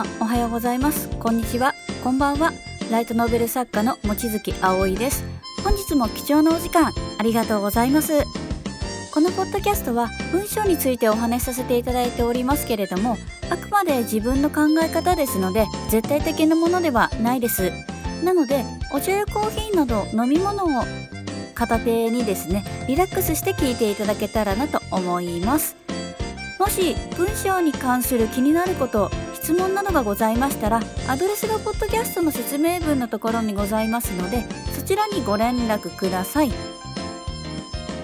さんおはようございます。こんにちは。こんばんは。ライトノベル作家の望月葵です。本日も貴重なお時間ありがとうございます。このポッドキャストは文章についてお話しさせていただいておりますけれどもあくまで自分の考え方ですので絶対的なものではないです。なのでお茶やコーヒーなど飲み物を片手にですねリラックスして聞いていただけたらなと思います。もし文章に関する気になること質問などがございましたらアドレスがポッドキャストの説明文のところにございますのでそちらにご連絡ください。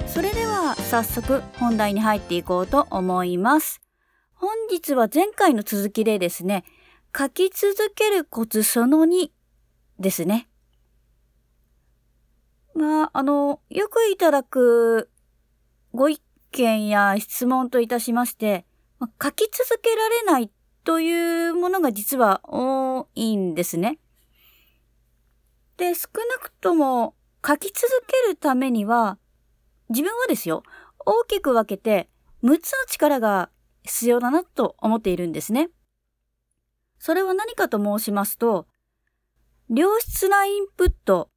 それでは早速本題に入っていこうと思います。本日は前回の続きでですね書き続けるコツその2ですね。まあ、あの、よくいただくご意見や質問といたしまして、書き続けられないというものが実は多いんですね。で、少なくとも書き続けるためには、自分はですよ、大きく分けて6つの力が必要だなと思っているんですね。それは何かと申しますと、良質なインプット、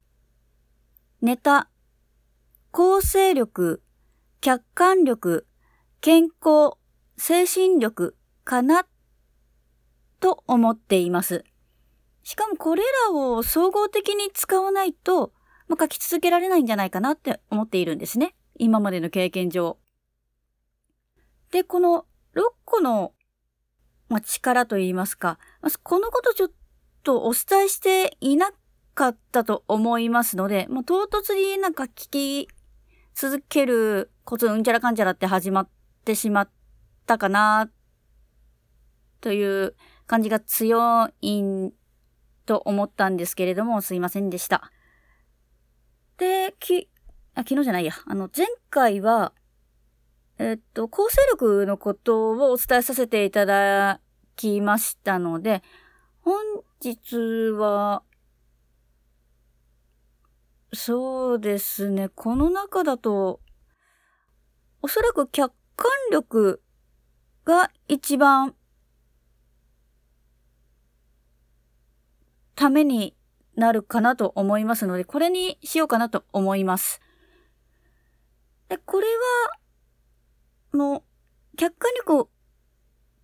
ネタ、構成力、客観力、健康、精神力かなと思っています。しかもこれらを総合的に使わないと、まあ、書き続けられないんじゃないかなって思っているんですね。今までの経験上。で、この6個の、まあ、力といいますか、このことちょっとお伝えしていなかったと思いますので、もう唐突になんか聞き続けることうんちゃらかんちゃらって始まってしまったかな、という感じが強いと思ったんですけれども、すいませんでした。で、き、あ、昨日じゃないや。あの、前回は、えっと、構成力のことをお伝えさせていただきましたので、本日は、そうですね。この中だと、おそらく客観力が一番ためになるかなと思いますので、これにしようかなと思います。でこれは、の、客観力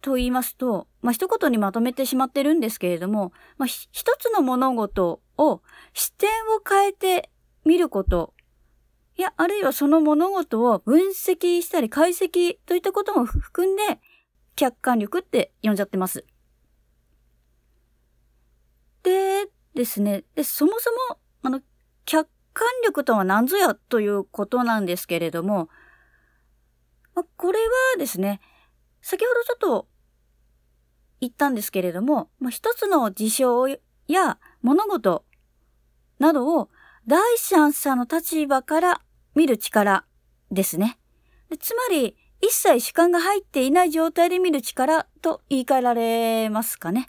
と言いますと、まあ、一言にまとめてしまってるんですけれども、まあ、一つの物事を視点を変えて見ること、いや、あるいはその物事を分析したり解析といったことも含んで、客観力って呼んじゃってます。でですね、でそもそも、あの、客観力とは何ぞやということなんですけれども、まこれはですね、先ほどちょっと言ったんですけれども、ま一つの事象や物事などを第三者の立場から見る力ですね。でつまり、一切主観が入っていない状態で見る力と言い換えられますかね。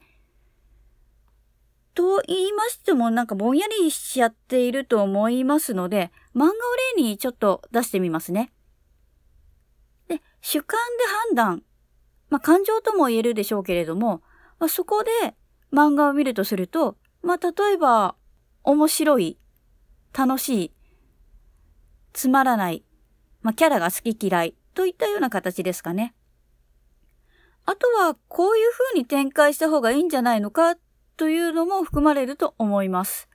と言いましてもなんかぼんやりしちゃっていると思いますので、漫画を例にちょっと出してみますね。で、主観で判断。まあ、感情とも言えるでしょうけれども、まあ、そこで漫画を見るとすると、まあ、例えば、面白い楽しい、つまらない、まあ、キャラが好き嫌いといったような形ですかね。あとは、こういう風に展開した方がいいんじゃないのかというのも含まれると思います。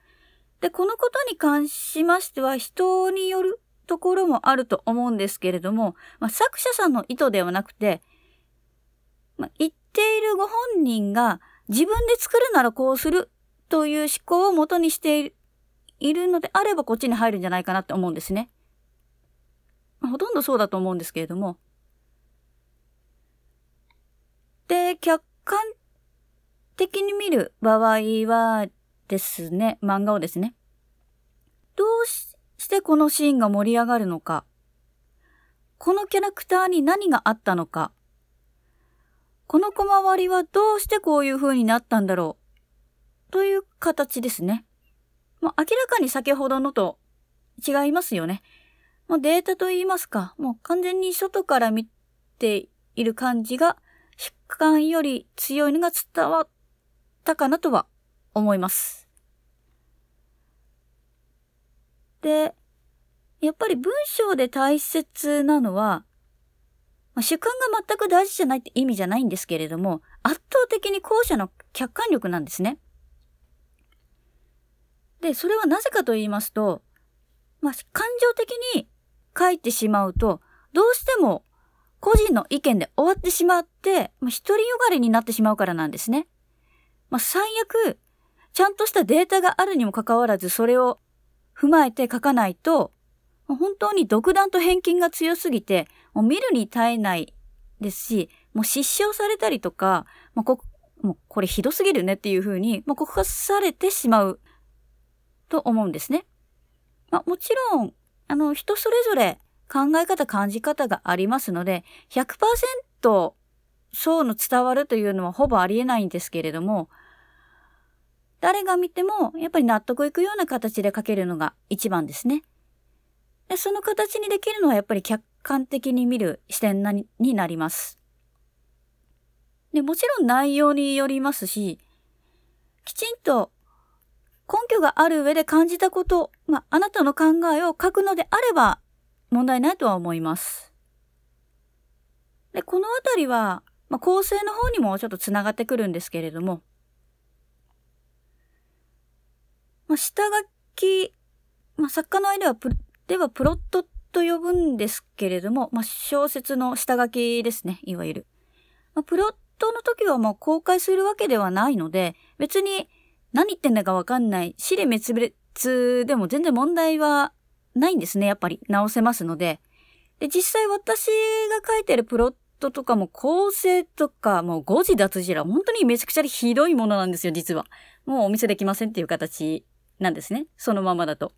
で、このことに関しましては、人によるところもあると思うんですけれども、まあ、作者さんの意図ではなくて、まあ、言っているご本人が自分で作るならこうするという思考をもとにしているいるのであればこっちに入るんじゃないかなって思うんですね。ほとんどそうだと思うんですけれども。で、客観的に見る場合はですね、漫画をですね。どうしてこのシーンが盛り上がるのか。このキャラクターに何があったのか。この小回りはどうしてこういう風になったんだろう。という形ですね。もう明らかに先ほどのと違いますよね。もうデータと言いますか、もう完全に外から見ている感じが、疾患より強いのが伝わっったかなとは思います。で、やっぱり文章で大切なのは、まあ、主観が全く大事じゃないって意味じゃないんですけれども、圧倒的に後者の客観力なんですね。で、それはなぜかと言いますと、まあ、感情的に書いてしまうと、どうしても個人の意見で終わってしまって、まあ、独りよがりになってしまうからなんですね。まあ、最悪、ちゃんとしたデータがあるにもかかわらず、それを踏まえて書かないと、本当に独断と偏見が強すぎて、もう見るに耐えないですし、もう失笑されたりとか、まあ、こもうこれひどすぎるねっていうふうに、まあ、告発されてしまうと思うんですね。まあ、もちろん、あの、人それぞれ考え方、感じ方がありますので、100%そうの伝わるというのはほぼありえないんですけれども、誰が見てもやっぱり納得いくような形で書けるのが一番ですね。でその形にできるのはやっぱり客観的に見る視点なになります。で、もちろん内容によりますし、きちんと根拠がある上で感じたこと、まあ、あなたの考えを書くのであれば問題ないとは思います。で、このあたりは、まあ、構成の方にもちょっとつながってくるんですけれども、まあ、下書き、まあ、作家の間はプではプロットと呼ぶんですけれども、まあ、小説の下書きですね、いわゆる。まあ、プロットの時はもう公開するわけではないので、別に何言ってんだかわかんない、死で滅裂でも全然問題はないんですね、やっぱり。直せますので。で、実際私が書いてるプロットとかも構成とかもう誤字脱字ら本当にめちゃくちゃひどいものなんですよ、実は。もうお見せできませんっていう形なんですね。そのままだと。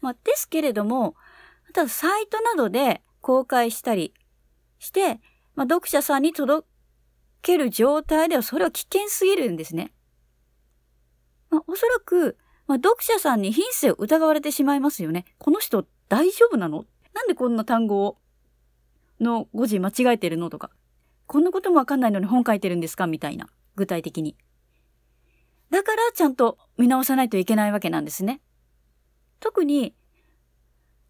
まあ、ですけれども、ただサイトなどで公開したりして、まあ、読者さんに届ける状態ではそれは危険すぎるんですね。まあ、おそらく、まあ、読者さんに品性を疑われてしまいますよね。この人大丈夫なの？なんでこんな単語をの語字間違えてるのとか。こんなこともわかんないのに本書いてるんですかみたいな。具体的に。だからちゃんと見直さないといけないわけなんですね。特に、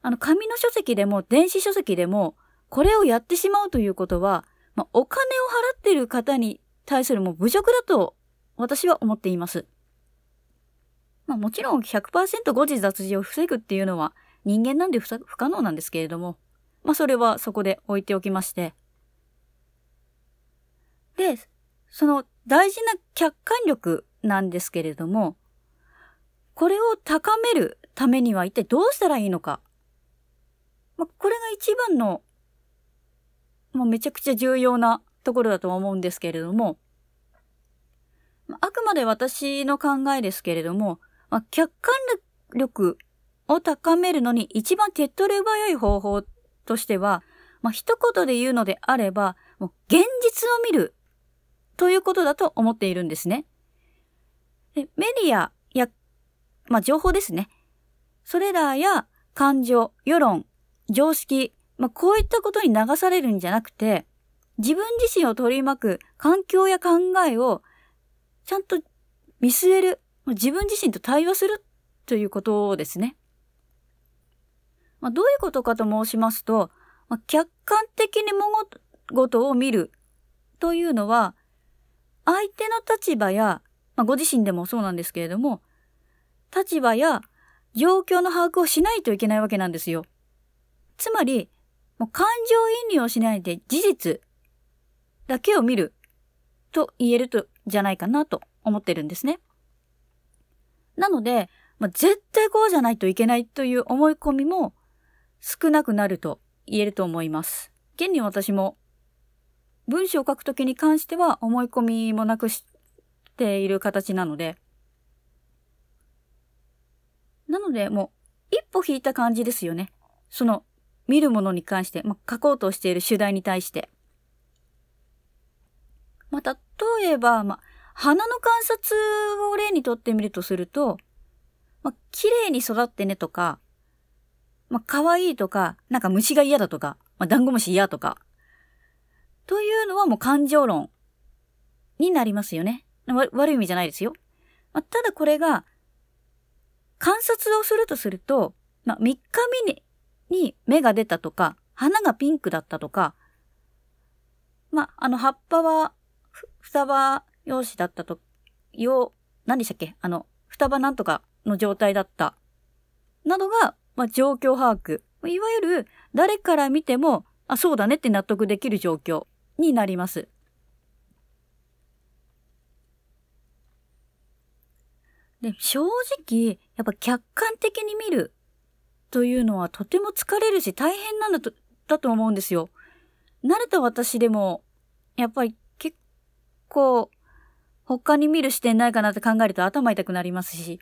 あの、紙の書籍でも電子書籍でも、これをやってしまうということは、まあ、お金を払っている方に対するもう侮辱だと私は思っています。まあもちろん100%誤字脱字を防ぐっていうのは人間なんで不可能なんですけれども、まあそれはそこで置いておきまして。で、その大事な客観力なんですけれども、これを高めるためには一体どうしたらいいのか。まあ、これが一番の、もうめちゃくちゃ重要なところだと思うんですけれども、あくまで私の考えですけれども、まあ、客観力を高めるのに一番手っ取り早い方法としては、まあ、一言で言うのであれば、もう現実を見るということだと思っているんですね。でメディアや、まあ、情報ですね。それらや感情、世論、常識、まあ、こういったことに流されるんじゃなくて、自分自身を取り巻く環境や考えをちゃんと見据える自分自身と対話するということですね。まあ、どういうことかと申しますと、まあ、客観的に物事を見るというのは、相手の立場や、まあ、ご自身でもそうなんですけれども、立場や状況の把握をしないといけないわけなんですよ。つまり、もう感情移入をしないで事実だけを見ると言えると、じゃないかなと思ってるんですね。なので、まあ、絶対こうじゃないといけないという思い込みも少なくなると言えると思います。現に私も文章を書くときに関しては思い込みもなくしている形なので、なのでもう一歩引いた感じですよね。その見るものに関して、まあ、書こうとしている主題に対して。まあ、例えば、まあ、花の観察を例にとってみるとすると、まあ、綺麗に育ってねとか、まあ、可愛いとか、なんか虫が嫌だとか、まあ、ダンゴムシ嫌とか、というのはもう感情論になりますよね。悪い意味じゃないですよ。まあ、ただこれが、観察をするとすると、まあ、3日目にに芽が出たとか、花がピンクだったとか、まあ、あの葉っぱは双葉用紙だったと、よ何でしたっけ？あの、双葉なんとかの状態だった。などが、まあ、状況把握。いわゆる誰から見ても、あ、そうだねって納得できる状況になります。で、正直、やっぱ客観的に見るというのはとても疲れるし大変なんだと、だと思うんですよ。慣れた私でも、やっぱり結構、他に見る視点ないかなって考えると頭痛くなりますし。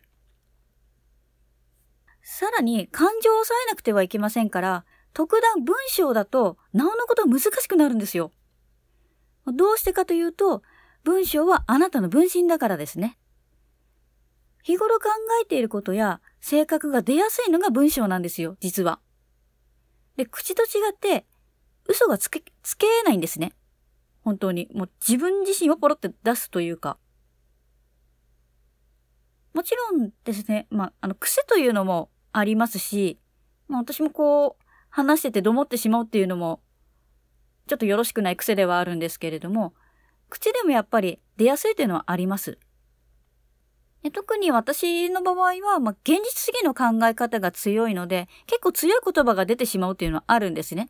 さらに、感情を抑えなくてはいけませんから、特段文章だと、なおのこと難しくなるんですよ。どうしてかというと、文章はあなたの分身だからですね。日頃考えていることや性格が出やすいのが文章なんですよ、実は。で、口と違って、嘘がつけ、つけないんですね。本当に。もう自分自身をポロって出すというか。もちろんですね、まあ、あの、癖というのもありますし、まあ、私もこう、話しててどもってしまうっていうのも、ちょっとよろしくない癖ではあるんですけれども、口でもやっぱり出やすいというのはあります。特に私の場合は、まあ、現実主義の考え方が強いので、結構強い言葉が出てしまうというのはあるんですね。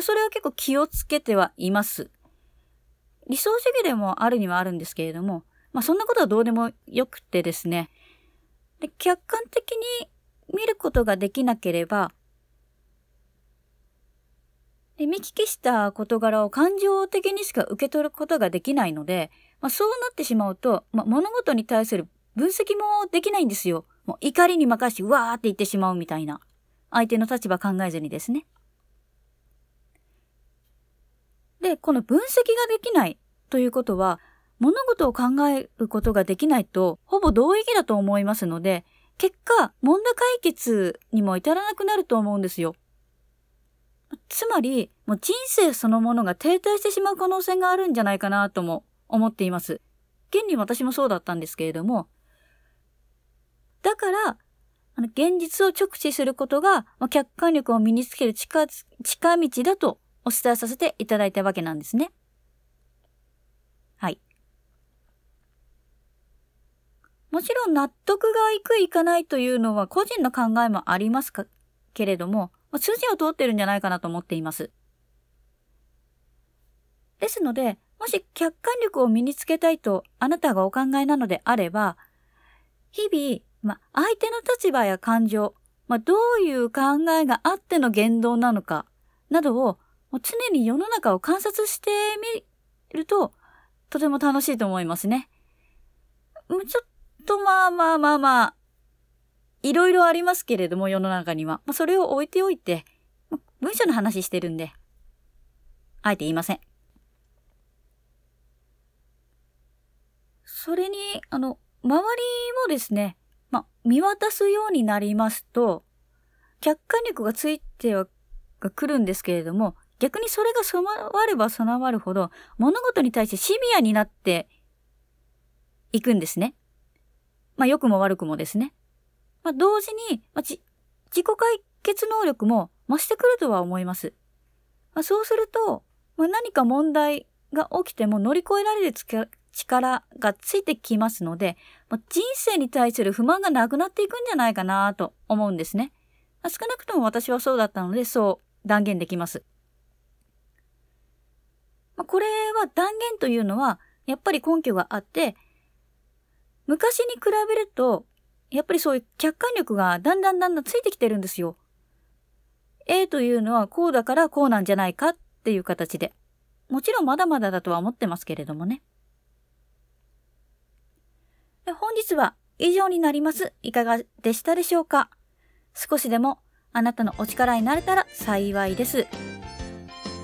それは結構気をつけてはいます。理想主義でもあるにはあるんですけれども、まあ、そんなことはどうでもよくてですね。で客観的に見ることができなければ、で見聞きした事柄を感情的にしか受け取ることができないので、まあ、そうなってしまうと、まあ、物事に対する分析もできないんですよ。もう怒りに任してわーって言ってしまうみたいな。相手の立場考えずにですね。で、この分析ができないということは、物事を考えることができないと、ほぼ同意義だと思いますので、結果、問題解決にも至らなくなると思うんですよ。つまり、もう人生そのものが停滞してしまう可能性があるんじゃないかなとも思っています。現に私もそうだったんですけれども、だから、あの現実を直視することが、ま、客観力を身につける近近道だとお伝えさせていただいたわけなんですね。はい。もちろん納得がいくいかないというのは個人の考えもありますか？けれども、筋を通ってるんじゃないかなと思っています。ですので、もし客観力を身につけたいとあなたがお考えなのであれば、日々ま、相手の立場や感情、ま、どういう考えがあっての言動なのか、などを、常に世の中を観察してみると、とても楽しいと思いますね。ちょっとまあまあまあまあ、いろいろありますけれども、世の中には。まあ、それを置いておいて、文章の話してるんで、あえて言いません。それに、あの、周りもですね、まあ、見渡すようになりますと、客観力がついてはが来るんですけれども、逆にそれが備われば備わるほど、物事に対してシビアになっていくんですね。まあ、良くも悪くもですね。まあ、同時に、まあ、自己解決能力も増してくるとは思います。まあ、そうすると、まあ、何か問題が起きても乗り越えられる力がついてきますので、まあ人生に対する不満がなくなっていくんじゃないかなと思うんですね。まあ少なくとも私はそうだったので、そう断言できます。まあこれは断言というのは、やっぱり根拠があって、昔に比べると、やっぱりそういう客観力がだんだんだんだんついてきてるんですよ。A というのはこうだからこうなんじゃないかっていう形で。もちろんまだまだだとは思ってますけれどもね。本日は以上になります。いかがでしたでしょうか？少しでもあなたのお力になれたら幸いです。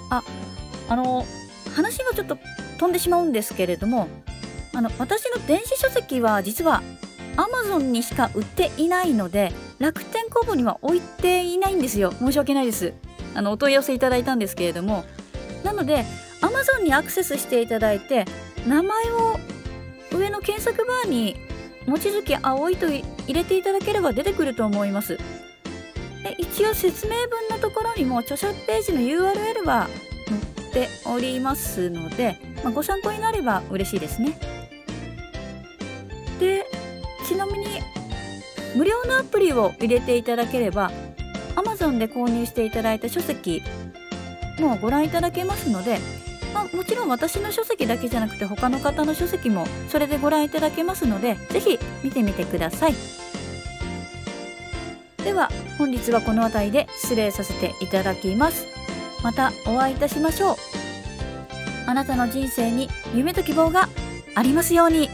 あ、あの、話がちょっと飛んでしまうんですけれども、あの、私の電子書籍は実は Amazon にしか売っていないので、楽天工房には置いていないんですよ。申し訳ないです。あの、お問い合わせいただいたんですけれども、なので、Amazon にアクセスしていただいて、名前を上の検索バーに望月葵と入れていただければ出てくると思いますで一応説明文のところにも著者ページの URL は載っておりますので、まあ、ご参考になれば嬉しいですねでちなみに無料のアプリを入れていただければ Amazon で購入していただいた書籍もご覧いただけますので、まあ、もちろん私の書籍だけじゃなくて他の方の書籍もそれでご覧いただけますので是非見てみてください。では本日はこの辺りで失礼させていただきます。またお会いいたしましょう。あなたの人生に夢と希望がありますように。